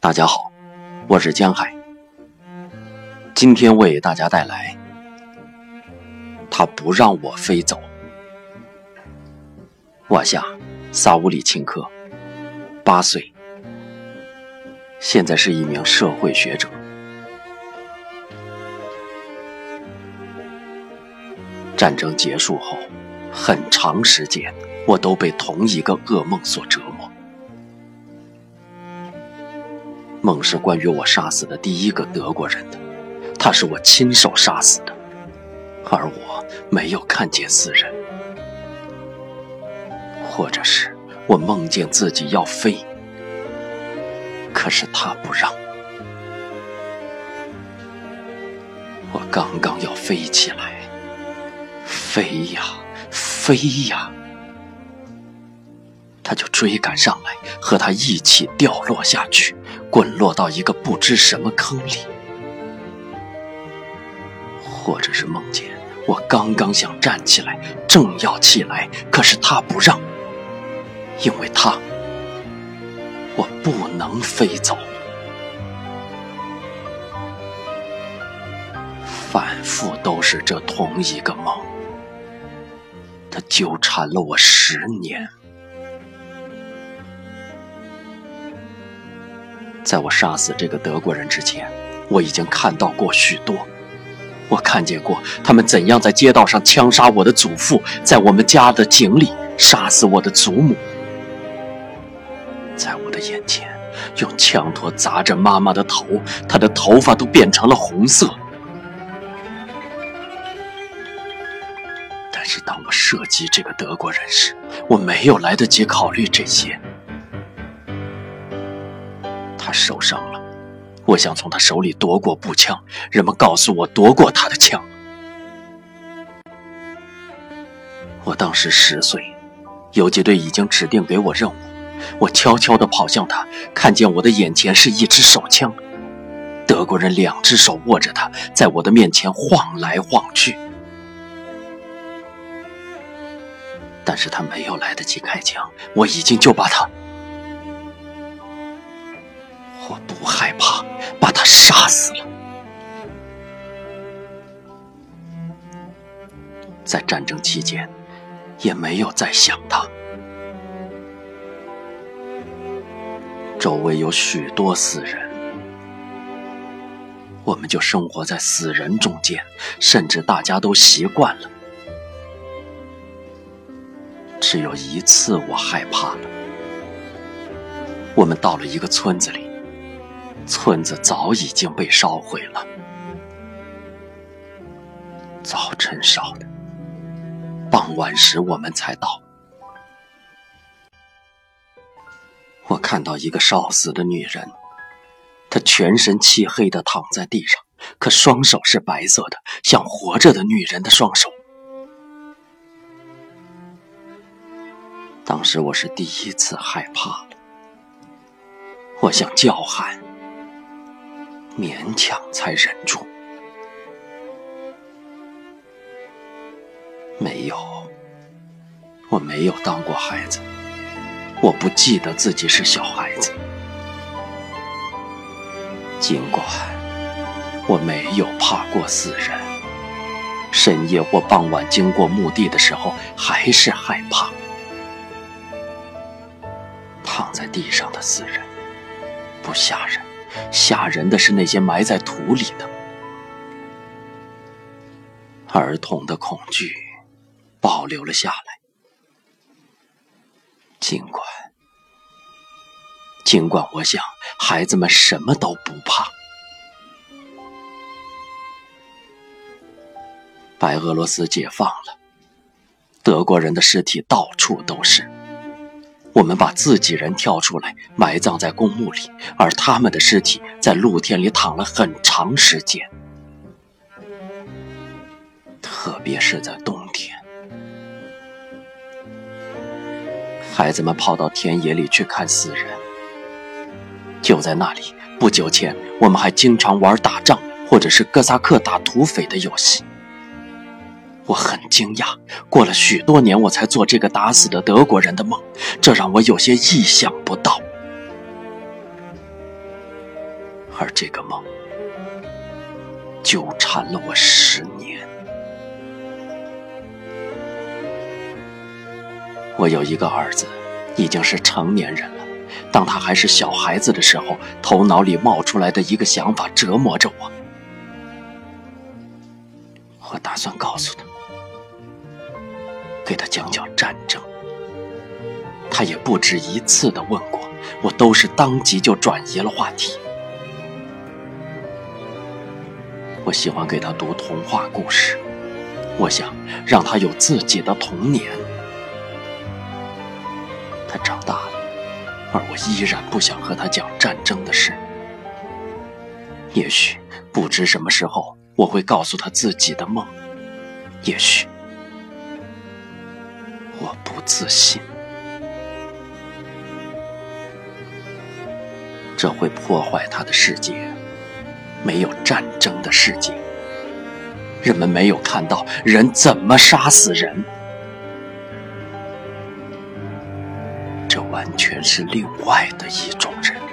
大家好，我是江海。今天为大家带来，他不让我飞走。瓦夏·萨乌里钦科，八岁，现在是一名社会学者。战争结束后，很长时间，我都被同一个噩梦所折梦是关于我杀死的第一个德国人的，他是我亲手杀死的，而我没有看见死人。或者是我梦见自己要飞，可是他不让。我刚刚要飞起来，飞呀飞呀，他就追赶上来，和他一起掉落下去。滚落到一个不知什么坑里，或者是梦见我刚刚想站起来，正要起来，可是他不让，因为他，我不能飞走。反复都是这同一个梦，他纠缠了我十年。在我杀死这个德国人之前，我已经看到过许多。我看见过他们怎样在街道上枪杀我的祖父，在我们家的井里杀死我的祖母，在我的眼前用枪托砸着妈妈的头，她的头发都变成了红色。但是当我射击这个德国人时，我没有来得及考虑这些。受伤了，我想从他手里夺过步枪。人们告诉我夺过他的枪。我当时十岁，游击队已经指定给我任务。我悄悄地跑向他，看见我的眼前是一支手枪，德国人两只手握着它，在我的面前晃来晃去。但是他没有来得及开枪，我已经就把他。我不害怕把他杀死了。在战争期间，也没有再想他。周围有许多死人，我们就生活在死人中间，甚至大家都习惯了。只有一次我害怕了。我们到了一个村子里。村子早已经被烧毁了。早晨烧的，傍晚时我们才到。我看到一个烧死的女人，她全身漆黑的躺在地上，可双手是白色的，像活着的女人的双手。当时我是第一次害怕了，我想叫喊。勉强才忍住。没有，我没有当过孩子，我不记得自己是小孩子。尽管我没有怕过死人，深夜或傍晚经过墓地的时候，还是害怕。躺在地上的死人不吓人。吓人的是那些埋在土里的儿童的恐惧，保留了下来。尽管，尽管我想孩子们什么都不怕。白俄罗斯解放了，德国人的尸体到处都是。我们把自己人挑出来埋葬在公墓里，而他们的尸体在露天里躺了很长时间。特别是在冬天，孩子们跑到田野里去看死人。就在那里，不久前我们还经常玩打仗或者是哥萨克打土匪的游戏。我很惊讶，过了许多年，我才做这个打死的德国人的梦，这让我有些意想不到。而这个梦纠缠了我十年。我有一个儿子，已经是成年人了。当他还是小孩子的时候，头脑里冒出来的一个想法折磨着我。我打算告诉他，给他讲讲战争。他也不止一次的问过我，都是当即就转移了话题。我喜欢给他读童话故事，我想让他有自己的童年。他长大了，而我依然不想和他讲战争的事。也许不知什么时候我会告诉他自己的梦，也许自信。这会破坏他的世界，没有战争的世界。人们没有看到人怎么杀死人，这完全是另外的一种人。